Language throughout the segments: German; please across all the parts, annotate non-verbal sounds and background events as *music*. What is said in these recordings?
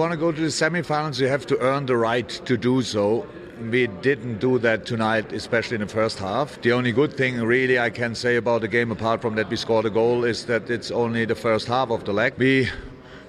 Want to go to the semifinals, you have to earn the right to do so. We didn't do that tonight, especially in the first half. The only good thing, really, I can say about the game, apart from that we scored a goal, is that it's only the first half of the leg. We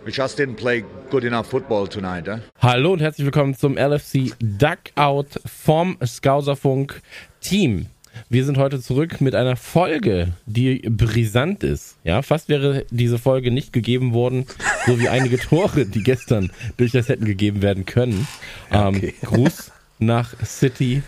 We just didn't play good enough football tonight. Eh? Hallo und herzlich willkommen zum LFC Duckout vom Skauserfunk Team. Wir sind heute zurück mit einer Folge, die brisant ist. Ja, fast wäre diese Folge nicht gegeben worden, so wie einige Tore, die gestern durchaus hätten gegeben werden können. Ähm, okay. Gruß nach City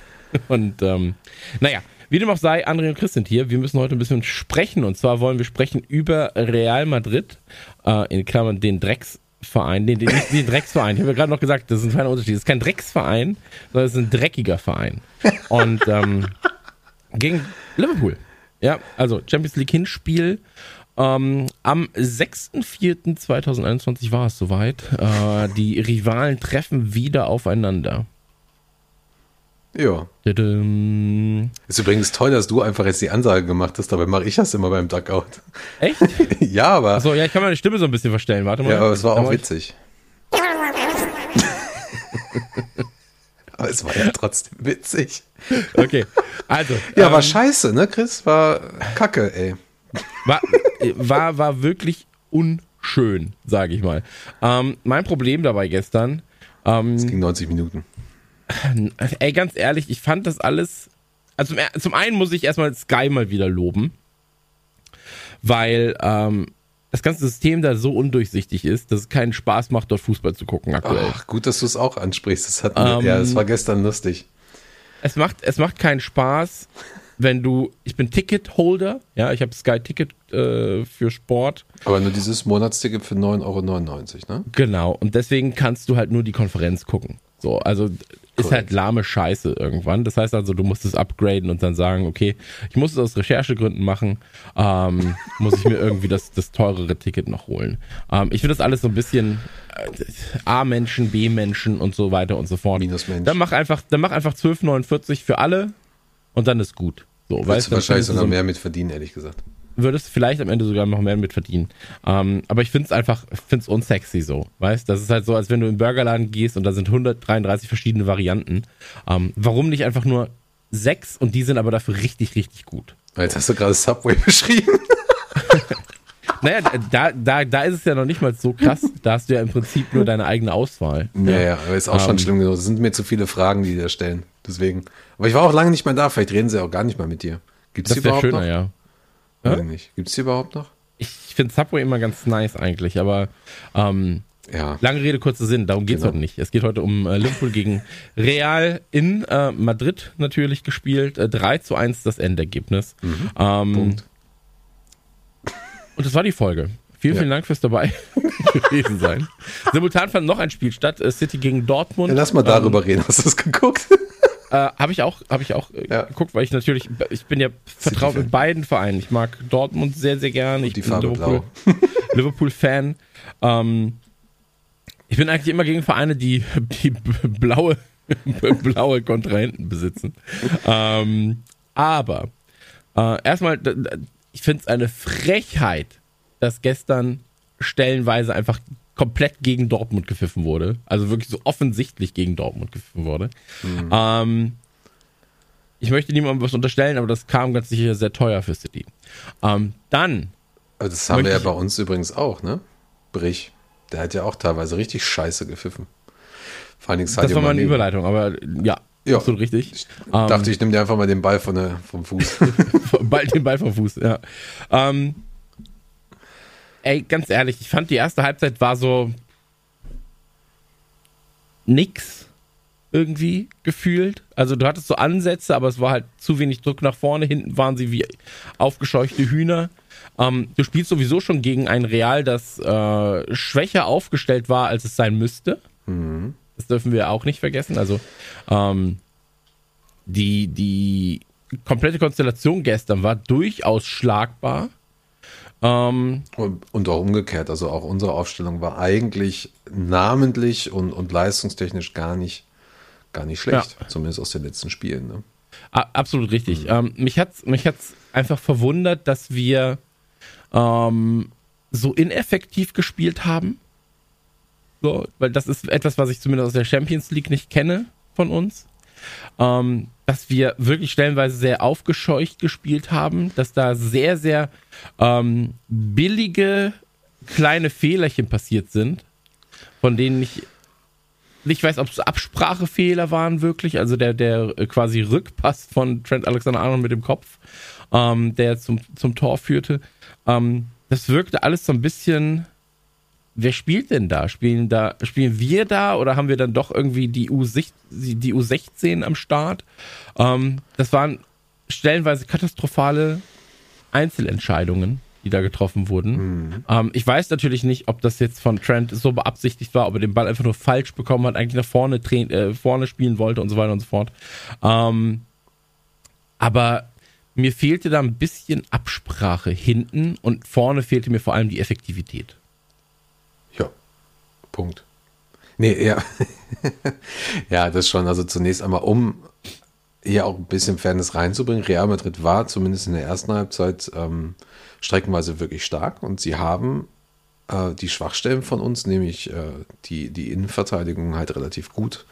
und ähm, naja, wie dem auch sei, André und Chris sind hier. Wir müssen heute ein bisschen sprechen. Und zwar wollen wir sprechen über Real Madrid, äh, in Klammern den Drecksverein, den, den, den Drecksverein. Ich habe ja gerade noch gesagt, das ist ein feiner Unterschied. Das ist kein Drecksverein, sondern es ist ein dreckiger Verein. Und ähm, gegen Liverpool. Ja, also Champions League Hinspiel. Ähm, am 6.4.2021 war es soweit. Äh, die Rivalen treffen wieder aufeinander. Ja. Ist übrigens toll, dass du einfach jetzt die Ansage gemacht hast, dabei mache ich das immer beim Duckout. Echt? *laughs* ja, aber. Achso, ja, ich kann meine Stimme so ein bisschen verstellen. Warte mal. Ja, aber es war auch witzig. *laughs* aber es war ja *laughs* trotzdem witzig. Okay, also. *laughs* Ja, ähm, war scheiße, ne, Chris? War kacke, ey. War, war, war wirklich unschön, sage ich mal. Ähm, mein Problem dabei gestern. Ähm, es ging 90 Minuten. *laughs* Ey, ganz ehrlich, ich fand das alles. Also zum, zum einen muss ich erstmal Sky mal wieder loben, weil ähm, das ganze System da so undurchsichtig ist, dass es keinen Spaß macht, dort Fußball zu gucken aktuell. Ach, gut, dass du es auch ansprichst. Das hat, ähm, ja, das war gestern lustig. Es macht, es macht keinen Spaß, wenn du, ich bin Ticketholder, ja, ich habe Sky Ticket äh, für Sport. Aber nur dieses Monatsticket für 9,99 Euro, ne? Genau, und deswegen kannst du halt nur die Konferenz gucken. So, also ist halt lahme Scheiße irgendwann. Das heißt also, du musst es upgraden und dann sagen, okay, ich muss es aus Recherchegründen machen, ähm, *laughs* muss ich mir irgendwie das, das teurere Ticket noch holen. Ähm, ich finde das alles so ein bisschen äh, A-Menschen, B-Menschen und so weiter und so fort. Minusmensch. Dann mach einfach, dann mach einfach 12,49 für alle und dann ist gut. So, weißt du wahrscheinlich sogar so mehr mit verdienen, ehrlich gesagt würdest vielleicht am Ende sogar noch mehr mit verdienen. Ähm, aber ich finde es einfach, finde es unsexy so, weißt? Das ist halt so, als wenn du in den Burgerladen gehst und da sind 133 verschiedene Varianten. Ähm, warum nicht einfach nur sechs und die sind aber dafür richtig, richtig gut. Jetzt hast du gerade Subway *laughs* beschrieben. *laughs* naja, da, da, da ist es ja noch nicht mal so krass. Da hast du ja im Prinzip nur deine eigene Auswahl. Ja, ja, aber ist auch schon ähm, schlimm genug. Es sind mir zu viele Fragen, die die da stellen. Deswegen. Aber ich war auch lange nicht mehr da. Vielleicht reden sie auch gar nicht mal mit dir. Gibt's das wäre schöner, noch? ja. Weiß ja? nicht. Gibt es die überhaupt noch? Ich finde Subway immer ganz nice eigentlich, aber ähm, ja. lange Rede, kurzer Sinn, darum geht es genau. heute nicht. Es geht heute um äh, Liverpool gegen Real in äh, Madrid natürlich gespielt. Äh, 3 zu 1 das Endergebnis. Mhm. Ähm, Punkt. Und das war die Folge. Vielen, ja. vielen Dank fürs dabei *laughs* gewesen sein. Simultan fand noch ein Spiel statt, äh, City gegen Dortmund. Ja, lass mal darüber ähm, reden. Hast du das geguckt? Äh, habe ich auch, habe ich auch äh, ja. geguckt, weil ich natürlich, ich bin ja vertraut mit beiden Vereinen. Ich mag Dortmund sehr, sehr gern. Ich bin Farbe Liverpool, *laughs* Liverpool-Fan. Ähm, ich bin eigentlich immer gegen Vereine, die, die *laughs* blaue, *laughs* blaue Kontrahenten besitzen. Ähm, aber äh, erstmal, ich finde es eine Frechheit, dass gestern stellenweise einfach komplett gegen Dortmund gepfiffen wurde. Also wirklich so offensichtlich gegen Dortmund gepfiffen wurde. Mhm. Ähm, ich möchte niemandem was unterstellen, aber das kam ganz sicher sehr teuer für City. Ähm, dann. Also das haben wir ja bei uns übrigens auch, ne? Brich. Der hat ja auch teilweise richtig scheiße gepfiffen. Vor allen Dingen Sadio Das war mal eine Überleitung, aber ja, ja. absolut richtig. Ich dachte, ich nehme dir einfach mal den Ball von der, vom Fuß. *laughs* Bald den Ball vom Fuß, ja. Ähm, ey, ganz ehrlich, ich fand die erste Halbzeit war so nix irgendwie gefühlt. Also du hattest so Ansätze, aber es war halt zu wenig Druck nach vorne. Hinten waren sie wie aufgescheuchte Hühner. Ähm, du spielst sowieso schon gegen ein Real, das äh, schwächer aufgestellt war, als es sein müsste. Mhm. Das dürfen wir auch nicht vergessen. Also ähm, die, die komplette Konstellation gestern war durchaus schlagbar. Ähm, und, und, auch umgekehrt, also auch unsere Aufstellung war eigentlich namentlich und, und leistungstechnisch gar nicht, gar nicht schlecht, ja. zumindest aus den letzten Spielen. Ne? Absolut richtig. Mhm. Ähm, mich hat es mich hat's einfach verwundert, dass wir ähm, so ineffektiv gespielt haben. So, weil das ist etwas, was ich zumindest aus der Champions League nicht kenne von uns. Ähm, dass wir wirklich stellenweise sehr aufgescheucht gespielt haben, dass da sehr, sehr ähm, billige kleine Fehlerchen passiert sind, von denen ich nicht weiß, ob es Absprachefehler waren wirklich, also der, der quasi Rückpass von Trent Alexander-Arnold mit dem Kopf, ähm, der zum, zum Tor führte. Ähm, das wirkte alles so ein bisschen wer spielt denn da? Spielen da, spielen wir da oder haben wir dann doch irgendwie die, U die U16 am Start? Ähm, das waren stellenweise katastrophale Einzelentscheidungen, die da getroffen wurden. Mhm. Ähm, ich weiß natürlich nicht, ob das jetzt von Trent so beabsichtigt war, ob er den Ball einfach nur falsch bekommen hat, eigentlich nach vorne, äh, vorne spielen wollte und so weiter und so fort. Ähm, aber mir fehlte da ein bisschen Absprache hinten und vorne fehlte mir vor allem die Effektivität. Punkt. Nee, ja. *laughs* ja, das schon. Also zunächst einmal, um hier auch ein bisschen Fairness reinzubringen. Real Madrid war zumindest in der ersten Halbzeit ähm, streckenweise wirklich stark und sie haben äh, die Schwachstellen von uns, nämlich äh, die, die Innenverteidigung, halt relativ gut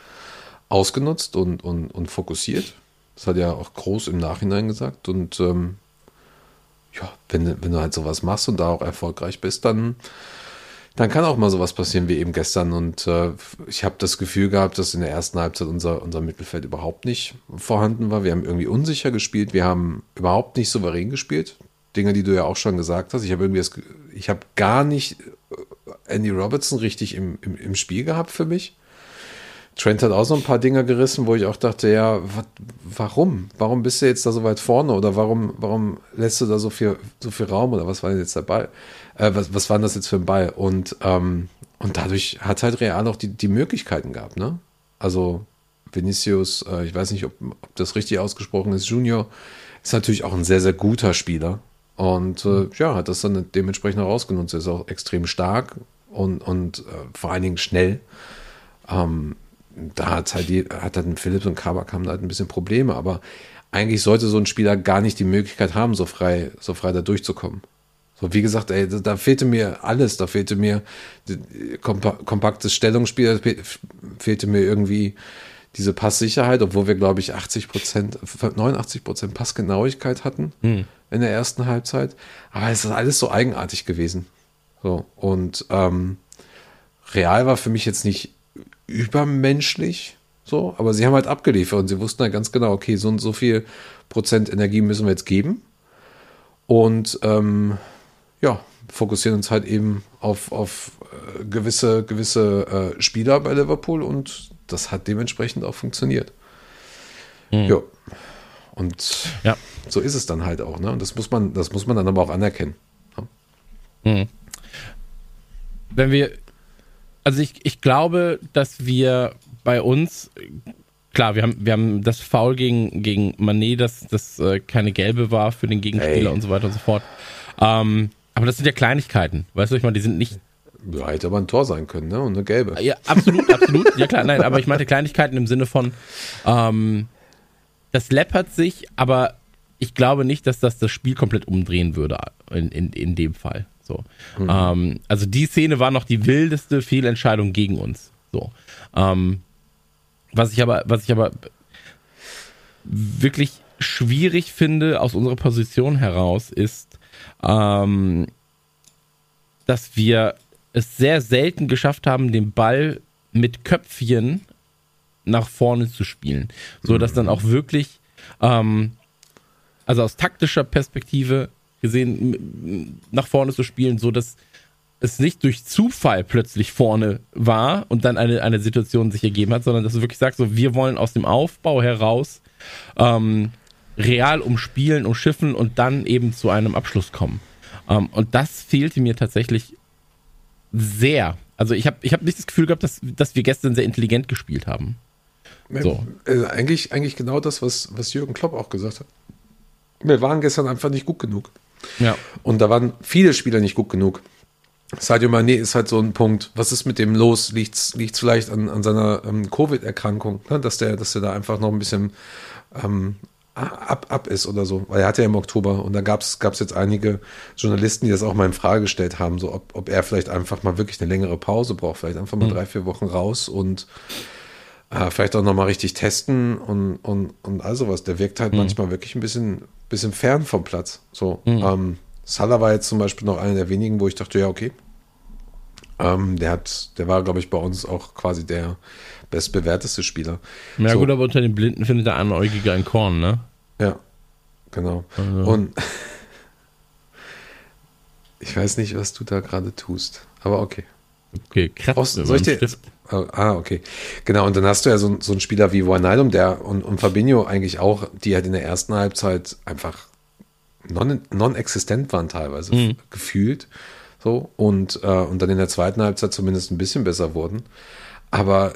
ausgenutzt und, und, und fokussiert. Das hat ja auch Groß im Nachhinein gesagt. Und ähm, ja, wenn, wenn du halt sowas machst und da auch erfolgreich bist, dann dann kann auch mal sowas passieren wie eben gestern. Und äh, ich habe das Gefühl gehabt, dass in der ersten Halbzeit unser, unser Mittelfeld überhaupt nicht vorhanden war. Wir haben irgendwie unsicher gespielt, wir haben überhaupt nicht souverän gespielt. Dinge, die du ja auch schon gesagt hast. Ich habe irgendwie das, ich habe gar nicht äh, Andy Robertson richtig im, im, im Spiel gehabt für mich. Trent hat auch so ein paar Dinger gerissen, wo ich auch dachte, ja, wat, warum? Warum bist du jetzt da so weit vorne? Oder warum, warum lässt du da so viel, so viel Raum? Oder was war denn jetzt der Ball? Äh, was, was war denn das jetzt für ein Ball? Und, ähm, und dadurch hat halt Real auch die, die Möglichkeiten gehabt, ne? Also Vinicius, äh, ich weiß nicht, ob, ob das richtig ausgesprochen ist, Junior, ist natürlich auch ein sehr, sehr guter Spieler. Und äh, ja, hat das dann dementsprechend herausgenutzt. Er ist auch extrem stark und, und äh, vor allen Dingen schnell. Ähm, da hat halt die, hat dann Philips und Kabak haben halt ein bisschen Probleme, aber eigentlich sollte so ein Spieler gar nicht die Möglichkeit haben, so frei, so frei da durchzukommen. So, wie gesagt, ey, da fehlte mir alles, da fehlte mir kompaktes Stellungsspiel, da fehlte mir irgendwie diese Passsicherheit, obwohl wir, glaube ich, 80 Prozent, 89 Prozent Passgenauigkeit hatten hm. in der ersten Halbzeit. Aber es ist alles so eigenartig gewesen. So, und ähm, Real war für mich jetzt nicht übermenschlich, so, aber sie haben halt abgeliefert und sie wussten halt ganz genau, okay, so und so viel Prozent Energie müssen wir jetzt geben. Und ähm, ja, fokussieren uns halt eben auf, auf äh, gewisse, gewisse äh, Spieler bei Liverpool und das hat dementsprechend auch funktioniert. Mhm. Ja. Und ja. so ist es dann halt auch, ne? Und das muss man, das muss man dann aber auch anerkennen. Ne? Mhm. Wenn wir also ich, ich glaube, dass wir bei uns, klar, wir haben, wir haben das Foul gegen, gegen Manet, das, das äh, keine gelbe war für den Gegenspieler hey. und so weiter und so fort. Ähm, aber das sind ja Kleinigkeiten, weißt du, ich meine, die sind nicht. Ja, hätte aber ein Tor sein können, ne? Und eine gelbe. Ja, absolut, absolut. Ja, klar, nein, aber ich meinte Kleinigkeiten im Sinne von, ähm, das läppert sich, aber ich glaube nicht, dass das das Spiel komplett umdrehen würde in, in, in dem Fall. So. Mhm. Ähm, also die Szene war noch die wildeste Fehlentscheidung gegen uns. So. Ähm, was ich aber, was ich aber wirklich schwierig finde aus unserer Position heraus, ist, ähm, dass wir es sehr selten geschafft haben, den Ball mit Köpfchen nach vorne zu spielen. So dass dann auch wirklich, ähm, also aus taktischer Perspektive gesehen nach vorne zu spielen, so dass es nicht durch Zufall plötzlich vorne war und dann eine, eine Situation sich ergeben hat, sondern dass du wirklich sagst, so, wir wollen aus dem Aufbau heraus ähm, real umspielen, umschiffen und dann eben zu einem Abschluss kommen. Ähm, und das fehlte mir tatsächlich sehr. Also ich habe ich hab nicht das Gefühl gehabt, dass, dass wir gestern sehr intelligent gespielt haben. So. Also eigentlich, eigentlich genau das, was, was Jürgen Klopp auch gesagt hat. Wir waren gestern einfach nicht gut genug. Ja. Und da waren viele Spieler nicht gut genug. Sadio Mané ist halt so ein Punkt. Was ist mit dem los? Liegt es vielleicht an, an seiner ähm, Covid-Erkrankung, ne? dass, der, dass der da einfach noch ein bisschen ähm, ab, ab ist oder so. Weil er hatte ja im Oktober und da gab es jetzt einige Journalisten, die das auch mal in Frage gestellt haben, so ob, ob er vielleicht einfach mal wirklich eine längere Pause braucht, vielleicht einfach mal mhm. drei, vier Wochen raus und äh, vielleicht auch nochmal richtig testen und, und, und all sowas. Der wirkt halt mhm. manchmal wirklich ein bisschen, bisschen fern vom Platz. So, mhm. ähm, Salah war jetzt zum Beispiel noch einer der wenigen, wo ich dachte, ja, okay. Ähm, der hat, der war, glaube ich, bei uns auch quasi der bestbewerteste Spieler. Ja, so. gut, aber unter den Blinden findet der Anäugige ein Korn, ne? Ja, genau. Also. Und *laughs* ich weiß nicht, was du da gerade tust, aber okay. Okay, krass. Soll ich dir, oh, ah, okay. Genau, und dann hast du ja so, so einen Spieler wie Wijnaldum, der und, und Fabinho eigentlich auch, die halt in der ersten Halbzeit einfach non-existent non waren teilweise, mhm. gefühlt. So, und, äh, und dann in der zweiten Halbzeit zumindest ein bisschen besser wurden. Aber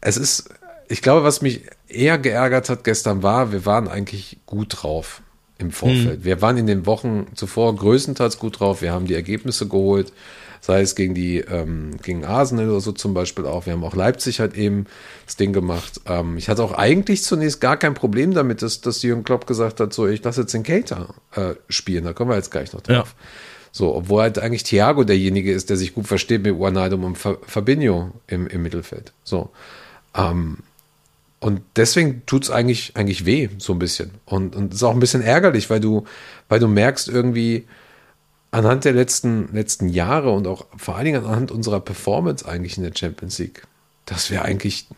es ist, ich glaube, was mich eher geärgert hat gestern war, wir waren eigentlich gut drauf im Vorfeld. Mhm. Wir waren in den Wochen zuvor größtenteils gut drauf. Wir haben die Ergebnisse geholt, sei es gegen die ähm, gegen Arsenal oder so zum Beispiel auch. Wir haben auch Leipzig halt eben das Ding gemacht. Ähm, ich hatte auch eigentlich zunächst gar kein Problem damit, dass, dass Jürgen Klopp gesagt hat, so ich lasse jetzt den Cater äh, spielen. Da kommen wir jetzt gleich noch drauf. Ja. So, obwohl halt eigentlich Thiago derjenige ist, der sich gut versteht mit Wijnaldum und Fabinho im, im Mittelfeld. So. Ähm, und deswegen tut es eigentlich, eigentlich weh, so ein bisschen. Und, und ist auch ein bisschen ärgerlich, weil du, weil du merkst irgendwie anhand der letzten, letzten Jahre und auch vor allen Dingen anhand unserer Performance eigentlich in der Champions League, dass wir eigentlich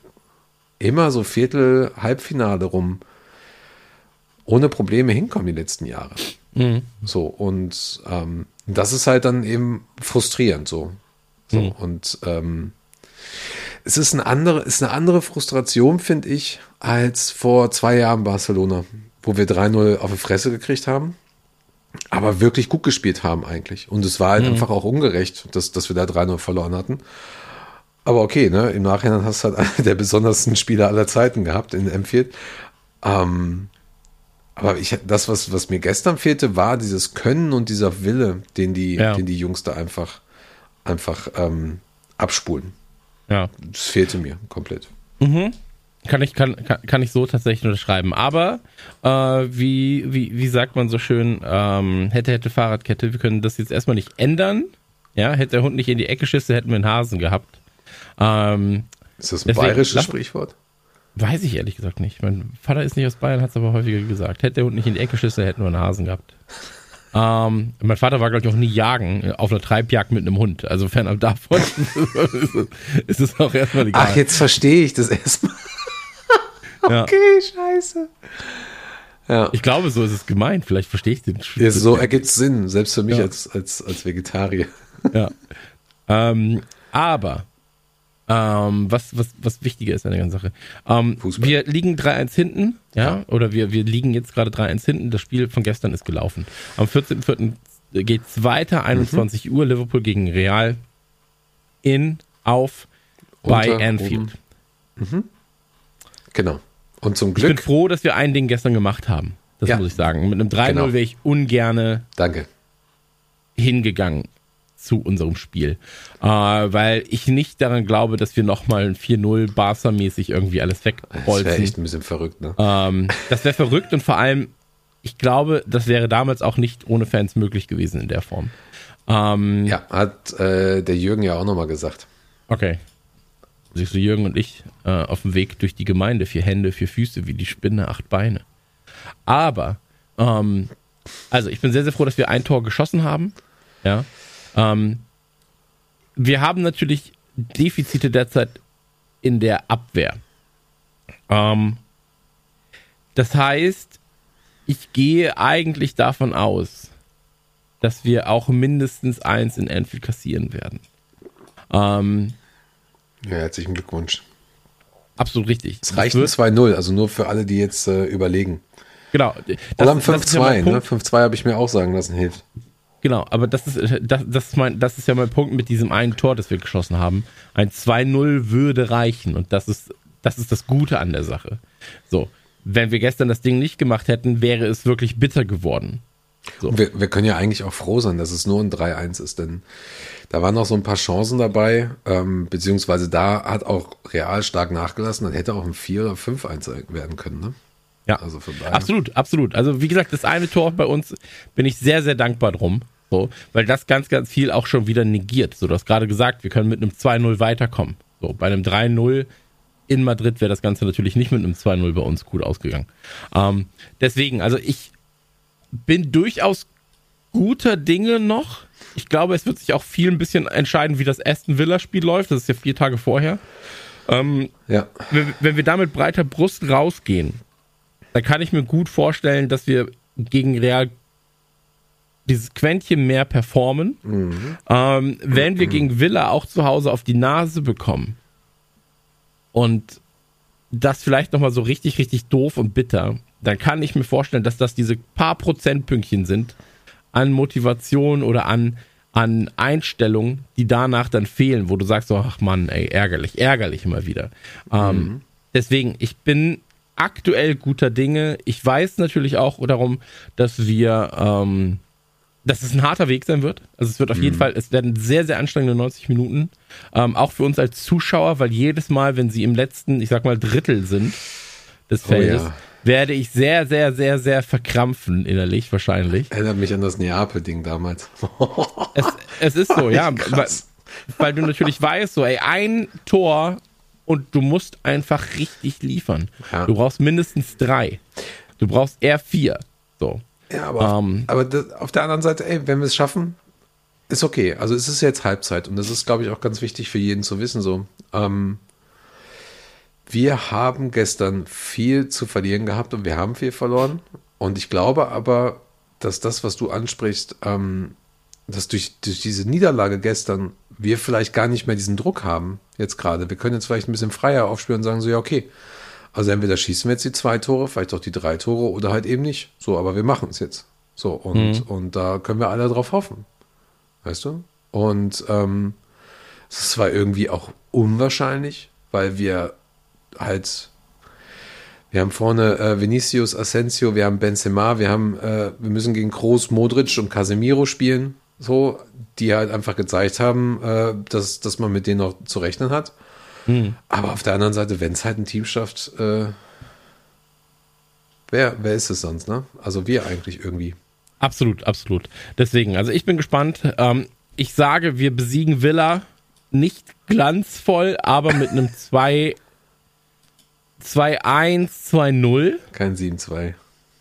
immer so Viertel, Halbfinale rum ohne Probleme hinkommen die letzten Jahre. Mhm. So, und ähm, das ist halt dann eben frustrierend so. so mhm. Und ähm, es ist eine andere, ist eine andere Frustration, finde ich, als vor zwei Jahren Barcelona, wo wir 3-0 auf die Fresse gekriegt haben, aber wirklich gut gespielt haben eigentlich. Und es war halt mhm. einfach auch ungerecht, dass, dass wir da 3-0 verloren hatten. Aber okay, ne? Im Nachhinein hast du halt einen der besondersten Spieler aller Zeiten gehabt in M4. Ähm, aber ich, das, was, was mir gestern fehlte, war dieses Können und dieser Wille, den die, ja. den die Jungs da einfach, einfach ähm, abspulen. Ja. Das fehlte mir komplett. Mhm. Kann ich, kann, kann, kann ich so tatsächlich unterschreiben. Aber äh, wie, wie, wie sagt man so schön, ähm, hätte, hätte Fahrradkette, wir können das jetzt erstmal nicht ändern. Ja, hätte der Hund nicht in die Ecke geschissen, hätten wir einen Hasen gehabt. Ähm, ist das ein deswegen, bayerisches Sprichwort? Weiß ich ehrlich gesagt nicht. Mein Vater ist nicht aus Bayern, hat es aber häufiger gesagt. Hätte der Hund nicht in die Ecke geschissen, hätten wir einen Hasen gehabt. Ähm, mein Vater war, glaube ich, auch nie jagen, äh, auf einer Treibjagd mit einem Hund. Also fernab davon *laughs* ist es auch erstmal egal. Ach, jetzt verstehe ich das erstmal. *laughs* okay, ja. scheiße. Ja. Ich glaube, so ist es gemeint. Vielleicht verstehe ich den. Ja, so ergibt es Sinn, selbst für mich ja. als, als, als Vegetarier. Ja. Ähm, aber ähm, was, was, was wichtiger ist an der ganzen Sache. Ähm, wir liegen 3-1 hinten, ja? ja, oder wir, wir liegen jetzt gerade 3-1 hinten. Das Spiel von gestern ist gelaufen. Am 14.04. geht's weiter, 21 mhm. Uhr, Liverpool gegen Real in, auf, bei Anfield. Mhm. Genau. Und zum Glück. Ich bin froh, dass wir ein Ding gestern gemacht haben. Das ja. muss ich sagen. Mit einem 3-0 genau. wäre ich ungerne Danke. hingegangen zu unserem Spiel. Äh, weil ich nicht daran glaube, dass wir nochmal ein 4-0 Barca-mäßig irgendwie alles wegbolzen. Das wäre echt ein bisschen verrückt, ne? Ähm, das wäre verrückt und vor allem, ich glaube, das wäre damals auch nicht ohne Fans möglich gewesen in der Form. Ähm, ja, hat äh, der Jürgen ja auch nochmal gesagt. Okay. Siehst du, Jürgen und ich äh, auf dem Weg durch die Gemeinde, vier Hände, vier Füße, wie die Spinne, acht Beine. Aber, ähm, also ich bin sehr, sehr froh, dass wir ein Tor geschossen haben. Ja. Ähm, wir haben natürlich Defizite derzeit in der Abwehr. Ähm, das heißt, ich gehe eigentlich davon aus, dass wir auch mindestens eins in Anfield kassieren werden. Ähm, ja, herzlichen Glückwunsch. Absolut richtig. Es reicht ein 2-0, also nur für alle, die jetzt äh, überlegen. Genau. Oder 5-2, ne? 5-2 habe ich mir auch sagen lassen, hilft. Genau, aber das ist, das, das, ist mein, das ist ja mein Punkt mit diesem einen Tor, das wir geschossen haben. Ein 2-0 würde reichen und das ist, das ist das Gute an der Sache. So, wenn wir gestern das Ding nicht gemacht hätten, wäre es wirklich bitter geworden. So. Wir, wir, können ja eigentlich auch froh sein, dass es nur ein 3-1 ist, denn da waren noch so ein paar Chancen dabei, ähm, beziehungsweise da hat auch Real stark nachgelassen, dann hätte auch ein 4 oder 5-1 werden können, ne? Ja, also absolut, absolut. Also wie gesagt, das eine Tor bei uns bin ich sehr, sehr dankbar drum. So, weil das ganz, ganz viel auch schon wieder negiert. So, du hast gerade gesagt, wir können mit einem 2-0 weiterkommen. So, bei einem 3-0 in Madrid wäre das Ganze natürlich nicht mit einem 2-0 bei uns gut ausgegangen. Ähm, deswegen, also ich bin durchaus guter Dinge noch. Ich glaube, es wird sich auch viel ein bisschen entscheiden, wie das Aston Villa-Spiel läuft. Das ist ja vier Tage vorher. Ähm, ja. wenn, wenn wir da mit breiter Brust rausgehen, dann kann ich mir gut vorstellen, dass wir gegen Real dieses Quäntchen mehr performen. Mhm. Ähm, wenn wir gegen Villa auch zu Hause auf die Nase bekommen und das vielleicht nochmal so richtig, richtig doof und bitter, dann kann ich mir vorstellen, dass das diese paar Prozentpünktchen sind an Motivation oder an, an Einstellung, die danach dann fehlen, wo du sagst, so, ach Mann, ey, ärgerlich, ärgerlich immer wieder. Ähm, mhm. Ähm, deswegen, ich bin aktuell guter Dinge. Ich weiß natürlich auch darum, dass wir ähm, dass es ein harter Weg sein wird. Also es wird auf mhm. jeden Fall, es werden sehr, sehr anstrengende 90 Minuten. Ähm, auch für uns als Zuschauer, weil jedes Mal, wenn sie im letzten, ich sag mal, Drittel sind des Feldes, oh ja. werde ich sehr, sehr, sehr, sehr verkrampfen innerlich wahrscheinlich. Erinnert mich an das Neapel-Ding damals. es, es ist so, *laughs* ja. Weil, weil du natürlich weißt, so, ey, ein Tor und du musst einfach richtig liefern. Ja. Du brauchst mindestens drei. Du brauchst eher vier. So. Ja, aber, ähm, aber das, auf der anderen Seite, ey, wenn wir es schaffen, ist okay. Also es ist jetzt Halbzeit und das ist, glaube ich, auch ganz wichtig für jeden zu wissen. So, ähm, wir haben gestern viel zu verlieren gehabt und wir haben viel verloren. Und ich glaube aber, dass das, was du ansprichst, ähm, dass durch, durch diese Niederlage gestern wir vielleicht gar nicht mehr diesen Druck haben, jetzt gerade. Wir können jetzt vielleicht ein bisschen freier aufspielen und sagen so, ja, okay, also entweder schießen wir jetzt die zwei Tore, vielleicht auch die drei Tore oder halt eben nicht. So, aber wir machen es jetzt. So, und, mhm. und da können wir alle drauf hoffen. Weißt du? Und ähm, es zwar irgendwie auch unwahrscheinlich, weil wir halt, wir haben vorne äh, Vinicius, Asensio, wir haben Benzema, wir haben, äh, wir müssen gegen Groß, Modric und Casemiro spielen, so, die halt einfach gezeigt haben, äh, dass, dass man mit denen noch zu rechnen hat. Hm. Aber auf der anderen Seite, wenn es halt ein Team schafft, äh, wer, wer ist es sonst, ne? Also wir eigentlich irgendwie. Absolut, absolut. Deswegen, also ich bin gespannt. Ähm, ich sage, wir besiegen Villa nicht glanzvoll, aber mit einem 2 2-1, 2-0. Kein 7-2.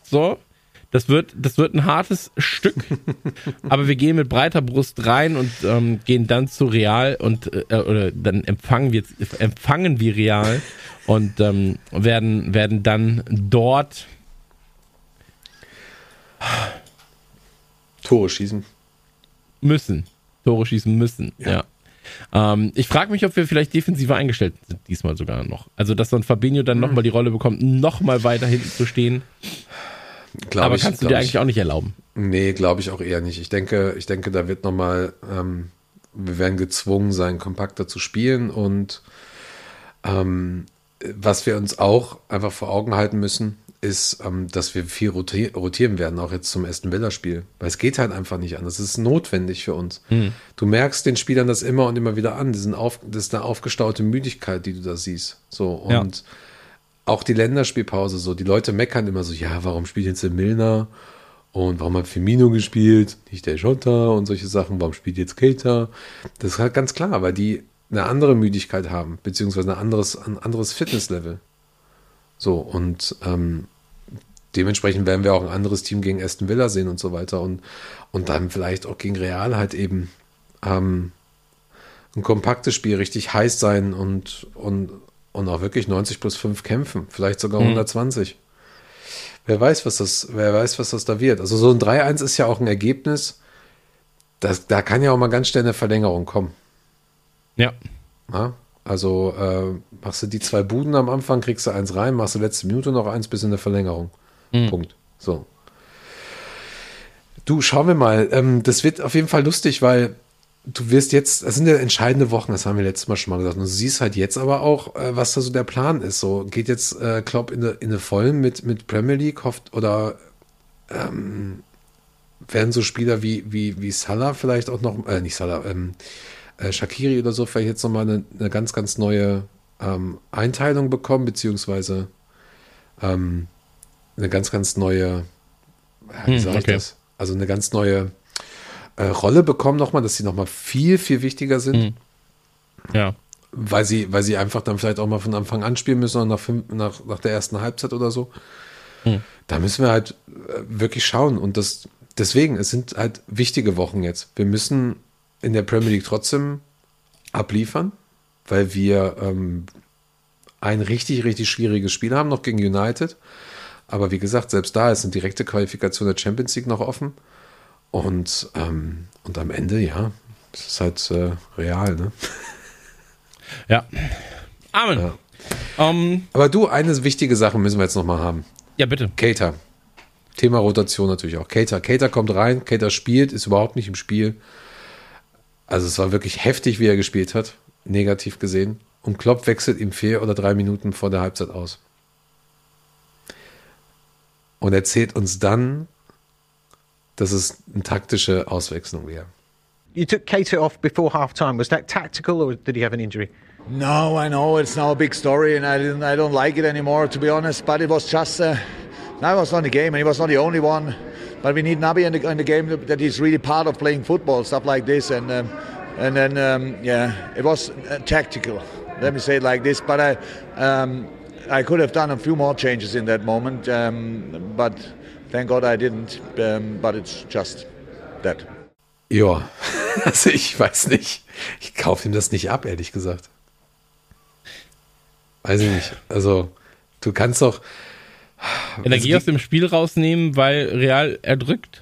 So. Das wird, das wird ein hartes Stück, *laughs* aber wir gehen mit breiter Brust rein und ähm, gehen dann zu Real und äh, oder dann empfangen wir empfangen wir Real und ähm, werden werden dann dort Tore schießen müssen, Tore schießen müssen, ja. ja. Ähm, ich frage mich, ob wir vielleicht defensiver eingestellt sind, diesmal sogar noch. Also, dass so ein Fabinho dann nochmal die Rolle bekommt, nochmal weiter hinten zu stehen. Glaub Aber ich, kannst du dir eigentlich auch nicht erlauben? Nee, glaube ich auch eher nicht. Ich denke, ich denke, da wird nochmal, ähm, wir werden gezwungen sein, kompakter zu spielen und ähm, was wir uns auch einfach vor Augen halten müssen, ist, ähm, dass wir viel rotieren werden, auch jetzt zum Aston Villa-Spiel. Weil es geht halt einfach nicht an. Das ist notwendig für uns. Hm. Du merkst den Spielern das immer und immer wieder an. Das ist, auf, das ist eine aufgestaute Müdigkeit, die du da siehst. So, und ja auch die Länderspielpause so. Die Leute meckern immer so, ja, warum spielt jetzt der Milner? Und warum hat Firmino gespielt? Nicht der Jota und solche Sachen. Warum spielt jetzt Keita? Das ist halt ganz klar, weil die eine andere Müdigkeit haben, beziehungsweise ein anderes, ein anderes Fitnesslevel. So, und ähm, dementsprechend werden wir auch ein anderes Team gegen Aston Villa sehen und so weiter. Und, und dann vielleicht auch gegen Real halt eben ähm, ein kompaktes Spiel richtig heiß sein und, und, und auch wirklich 90 plus 5 kämpfen, vielleicht sogar 120. Mhm. Wer weiß, was das, wer weiß, was das da wird. Also so ein 3-1 ist ja auch ein Ergebnis. Das, da kann ja auch mal ganz schnell eine Verlängerung kommen. Ja. ja? Also äh, machst du die zwei Buden am Anfang, kriegst du eins rein, machst du letzte Minute noch eins bis in der Verlängerung. Mhm. Punkt. So. Du, schauen wir mal. Ähm, das wird auf jeden Fall lustig, weil du wirst jetzt, das sind ja entscheidende Wochen, das haben wir letztes Mal schon mal gesagt. Und du siehst halt jetzt aber auch, äh, was da so der Plan ist. So geht jetzt äh, Klopp in eine, in eine Vollen mit, mit Premier League, hofft oder ähm, werden so Spieler wie, wie, wie Salah vielleicht auch noch, äh, nicht Salah, ähm, äh, Shakiri oder so vielleicht jetzt nochmal eine, eine ganz, ganz neue ähm, Einteilung bekommen, beziehungsweise ähm, eine ganz, ganz neue, ja, wie Hm, sag ich okay. das? Also eine ganz neue äh, Rolle bekommen nochmal, dass sie nochmal viel, viel wichtiger sind, Hm. Ja. weil sie, weil sie einfach dann vielleicht auch mal von Anfang an spielen müssen, oder nach, fünf, nach, nach der ersten Halbzeit oder so. Hm. Da müssen wir halt äh, wirklich schauen. Und das, deswegen, es sind halt wichtige Wochen jetzt. Wir müssen in der Premier League trotzdem abliefern, weil wir ähm, ein richtig, richtig schwieriges Spiel haben, noch gegen United. Aber wie gesagt, selbst da ist eine direkte Qualifikation der Champions League noch offen. Und, ähm, und am Ende, ja, es ist halt äh, real, ne? Ja. Amen. Ja. Ähm, Aber du, eine wichtige Sache müssen wir jetzt noch mal haben. ja, bitte. Cater. Thema Rotation natürlich auch. Cater. Cater kommt rein, Cater spielt, ist überhaupt nicht im Spiel. Also es war wirklich heftig, wie er gespielt hat, negativ gesehen. Und Klopp wechselt ihm vier oder drei Minuten vor der Halbzeit aus. Und erzählt uns dann, dass es eine taktische Auswechslung wäre. You took Cater off before half time. Was that tactical or did he have an injury? No, I know it's now a big story, and I didn't, I don't like it anymore, to be honest. But it was just, uh, no, it was not the game, and he was not the only one. But we need Nabi in the, in the game that- that he's really part of playing football, stuff like this, and um, and then um, yeah, it was uh, tactical. Let me say it like this. But I, um, I could have done a few more changes in that moment, um, but thank God I didn't. Um, but it's just that. Ja, *laughs* also ich weiß nicht. Ich kaufe ihm das nicht ab, ehrlich gesagt. Weiß ich nicht. Also, du kannst doch. Energie Also aus dem Spiel rausnehmen, weil Real erdrückt.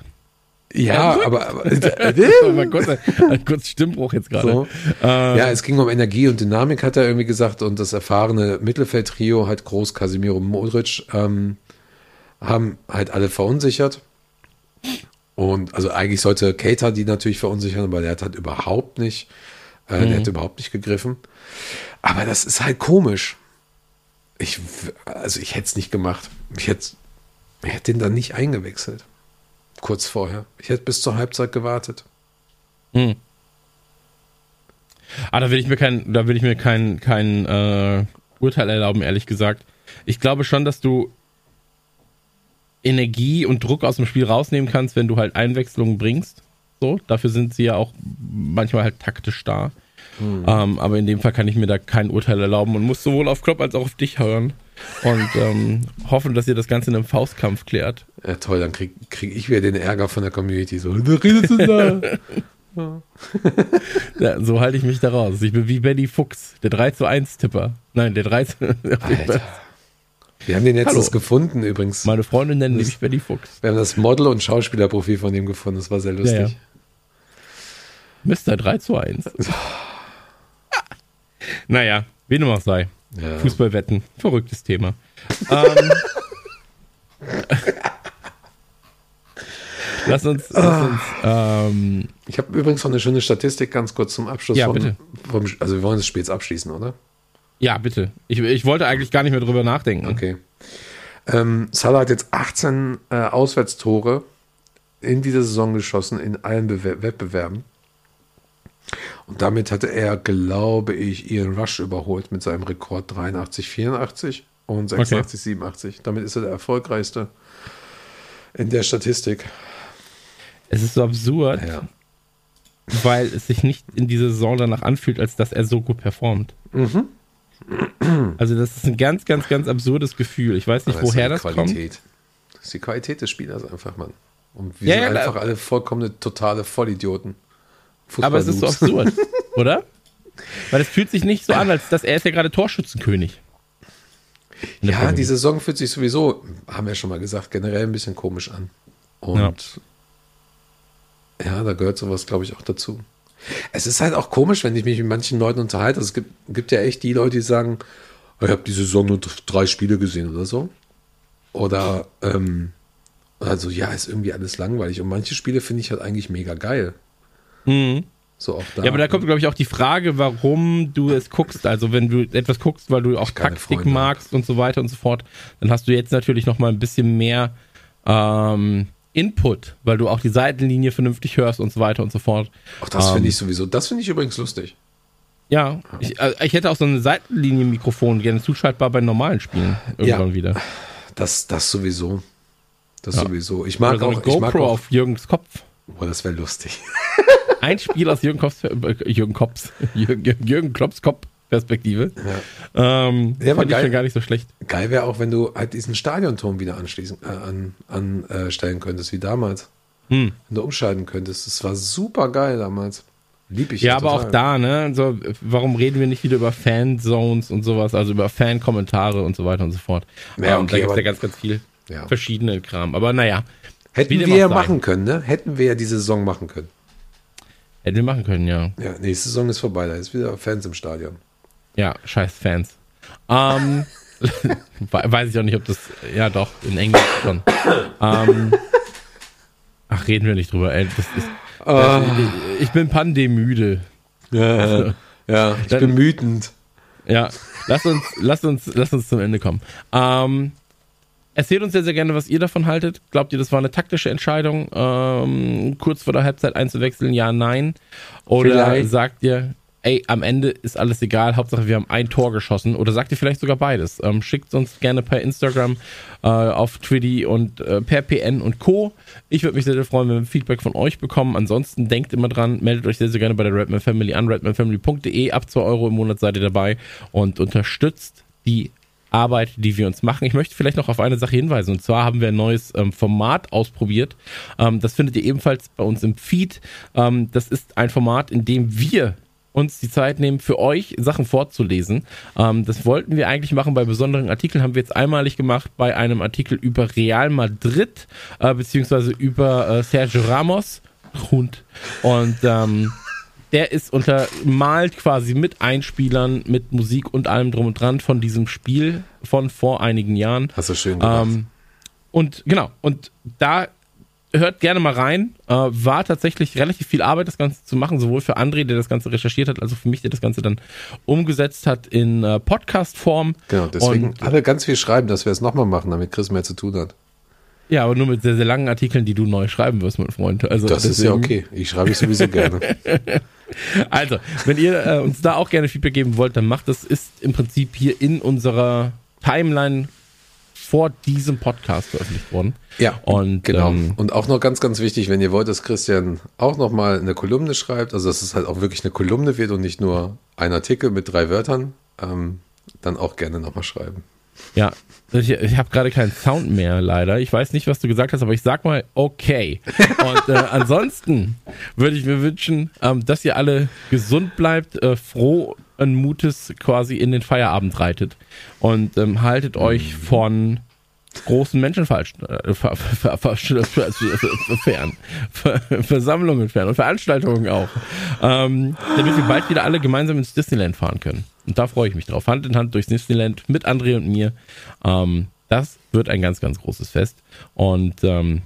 Ja, aber. aber So, mal kurz, ein kurz Stimmbruch jetzt gerade. so. Ja, es ging um Energie und Dynamik, hat er irgendwie gesagt. Und das erfahrene Mittelfeldtrio, halt Groß, Casimiro Modric, ähm, haben halt alle verunsichert. Und also eigentlich sollte Keita die natürlich verunsichern, aber der hat halt überhaupt nicht, äh, der hat überhaupt nicht gegriffen. Aber das ist halt komisch. Ich, also ich hätte es nicht gemacht. Ich hätte, ich hätte den dann nicht eingewechselt. Kurz vorher. Ich hätte bis zur Halbzeit gewartet. Ah, da will ich mir kein, da will ich mir kein, kein äh, Urteil erlauben, ehrlich gesagt. Ich glaube schon, dass du Energie und Druck aus dem Spiel rausnehmen kannst, wenn du halt Einwechslungen bringst. So, dafür sind sie ja auch manchmal halt taktisch da. Ähm, aber in dem Fall kann ich mir da kein Urteil erlauben und muss sowohl auf Klopp als auch auf dich hören und ähm, hoffen, dass ihr das Ganze in einem Faustkampf klärt. Ja, toll, dann krieg, krieg ich wieder den Ärger von der Community. So, wer redet denn da? *laughs* Ja, so halte ich mich da raus. Ich bin wie Benny Fuchs, der 3 zu 1 Tipper. Nein, der 3 zu Alter. Wir haben den letztens Hallo. gefunden übrigens. Meine Freundin nennt mich Benny Fuchs. Wir haben das Model- und Schauspielerprofil von ihm gefunden. Das war sehr lustig. Ja, Mr. 3 zu 1. *laughs* naja, wie dem auch sei. Ja. Fußballwetten, verrücktes Thema. *laughs* ähm, lass uns, lass uns ähm, Ich habe übrigens noch eine schöne Statistik ganz kurz zum Abschluss. Ja, vom, bitte. Vom, also wir wollen das Spiel jetzt abschließen, oder? Ja, bitte. Ich, ich wollte eigentlich gar nicht mehr drüber nachdenken. Okay. Ähm, Salah hat jetzt 18 äh, Auswärtstore in dieser Saison geschossen, in allen Bewer Wettbewerben. Und damit hatte er, glaube ich, Ian Rush überholt mit seinem Rekord 83, 84 und 86, 87. Damit ist er der erfolgreichste in der Statistik. Es ist so absurd, Ja. weil es sich nicht in dieser Saison danach anfühlt, als dass er so gut performt. Mhm. Also das ist ein ganz, ganz, ganz absurdes Gefühl. Ich weiß nicht, Aber woher das die kommt. Qualität. Das ist die Qualität des Spielers einfach, Mann. Und wir Ja, sind ja, einfach alle vollkommene, totale Vollidioten. Aber es ist so absurd, *laughs* oder? Weil es fühlt sich nicht so an, als dass er ist ja gerade Torschützenkönig. Ja, Premier die. Saison fühlt sich sowieso, haben wir schon mal gesagt, generell ein bisschen komisch an. Und ja, da gehört sowas, glaube ich, auch dazu. Es ist halt auch komisch, wenn ich mich mit manchen Leuten unterhalte. Also es gibt, gibt ja echt die Leute, die sagen, "Oh, ich habe die Saison nur drei Spiele gesehen oder so. Oder ähm, also ja, ist irgendwie alles langweilig. Und manche Spiele finde ich halt eigentlich mega geil. Mhm. So auch da. Ja, aber da kommt, glaube ich, auch die Frage, warum du es guckst. Also wenn du etwas guckst, weil du auch Taktik magst und so weiter und so fort, dann hast du jetzt natürlich noch mal ein bisschen mehr ähm, Input, weil du auch die Seitenlinie vernünftig hörst und so weiter und so fort. Auch das Ähm, finde ich sowieso, das finde ich übrigens lustig. Ja, ich, äh, ich hätte auch so ein Seitenlinienmikrofon gerne zuschaltbar bei normalen Spielen irgendwann Ja. wieder. Das, das sowieso. Das Ja. sowieso. Ich Oder mag so eine auch, ich mag GoPro auch, auf Jürgens Kopf. oh, das wäre lustig. Ein Spiel aus Jürgen Kopfs, äh, Jürgen Kopfs, *laughs* Jürgen, Jürgen Klopps Kopf-Perspektive. Ähm, Ja, fand ich geil. schon gar nicht so schlecht. Geil wäre auch, wenn du halt diesen Stadionturm wieder anschließen, äh, an, anstellen könntest, wie damals. Hm. Wenn du umschalten könntest. Das war super geil damals. Lieb ich Ja, ja aber auch da, ne? So, warum reden wir nicht wieder über Fanzones und sowas, also über Fan-Kommentare und so weiter und so fort. Ja, Ähm, okay, da gibt's aber- ja ganz, ganz viel Ja. verschiedene Kram. Aber naja, Hätten wir ja machen können, ne? Hätten wir ja diese Saison machen können. hätten wir machen können, ja. Ja, nächste Saison ist vorbei, da ist wieder Fans im Stadion. Ja, scheiß Fans. Ähm, *laughs* we- weiß ich auch nicht, ob das, ja doch, in Englisch schon. Ähm, ach, reden wir nicht drüber, ey. Das ist, Ah. äh, ich bin pandemüde. Ja, ja ich Dann- bin wütend. Ja, lass uns, lass uns, lass uns zum Ende kommen. Ähm, erzählt uns sehr, sehr gerne, was ihr davon haltet. Glaubt ihr, das war eine taktische Entscheidung, ähm, kurz vor der Halbzeit einzuwechseln? Ja, nein. Oder Vielleicht. sagt ihr, ey, am Ende ist alles egal, Hauptsache wir haben ein Tor geschossen? Oder sagt ihr vielleicht sogar beides? Ähm, schickt uns gerne per Instagram, äh, auf Twitty und äh, per PN und Co. Ich würde mich sehr, sehr freuen, wenn wir Feedback von euch bekommen. Ansonsten denkt immer dran, meldet euch sehr, sehr gerne bei der Redman Family an, redmanfamily.de. Ab 2 Euro im Monat seid ihr dabei und unterstützt die Arbeit, die wir uns machen. Ich möchte vielleicht noch auf eine Sache hinweisen. Und zwar haben wir ein neues ähm, Format ausprobiert. Ähm, das findet ihr ebenfalls bei uns im Feed. Ähm, das ist ein Format, in dem wir uns die Zeit nehmen, für euch Sachen vorzulesen. Ähm, das wollten wir eigentlich machen bei besonderen Artikeln, haben wir jetzt einmalig gemacht bei einem Artikel über Real Madrid, äh, beziehungsweise über äh, Sergio Ramos. Hund. Und ähm, der ist untermalt quasi mit Einspielern, mit Musik und allem drum und dran von diesem Spiel von vor einigen Jahren. Hast du schön gemacht. Ähm, und genau, und da hört gerne mal rein. Äh, war tatsächlich relativ viel Arbeit, das Ganze zu machen, sowohl für André, der das Ganze recherchiert hat, als auch für mich, der das Ganze dann umgesetzt hat in äh, Podcast-Form. genau, deswegen und- alle ganz viel schreiben, dass wir es nochmal machen, damit Chris mehr zu tun hat. Ja, aber nur mit sehr, sehr langen Artikeln, die du neu schreiben wirst, mein Freund. Also Das ist ja deswegen- okay. Ich schreibe es sowieso gerne. *laughs* Also, wenn ihr äh, uns da auch gerne Feedback geben wollt, dann macht das. Ist im Prinzip hier in unserer Timeline vor diesem Podcast veröffentlicht worden. Ja, Und genau. ähm, Und auch noch ganz, ganz wichtig, wenn ihr wollt, dass Christian auch nochmal eine Kolumne schreibt, also dass es halt auch wirklich eine Kolumne wird und nicht nur ein Artikel mit drei Wörtern, ähm, dann auch gerne nochmal schreiben. ja, ich, ich habe gerade keinen Sound mehr, leider. Ich weiß nicht, was du gesagt hast, aber ich sag mal okay. Und äh, ansonsten würde ich mir wünschen, ähm, dass ihr alle gesund bleibt, äh, froh Mutes quasi in den Feierabend reitet und ähm, haltet euch von großen Menschen falsch, äh, ver, ver, ver, fern, ver, Versammlungen fern und Veranstaltungen auch, ähm, damit wir bald wieder alle gemeinsam ins Disneyland fahren können. Und da freue ich mich drauf. Hand in Hand durchs Disneyland mit André und mir. Ähm, das wird ein ganz, ganz großes Fest. Und ähm,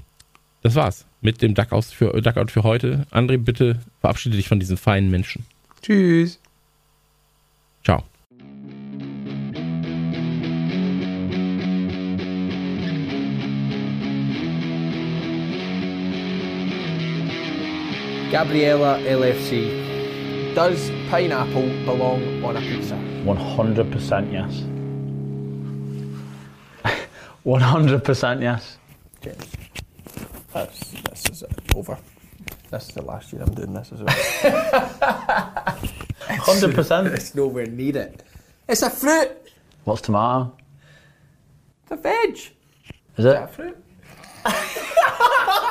das war's mit dem Duckout für, Duckout für heute. André, bitte verabschiede dich von diesen feinen Menschen. Tschüss. Gabriella LFC. Does pineapple belong on a pizza? 100% yes. *laughs* 100% yes. That's, this is over. This is the last year I'm doing this as well. *laughs* 100%. it's nowhere near it. It's a fruit. What's tomato? It's a veg. Is it? A fruit. *laughs*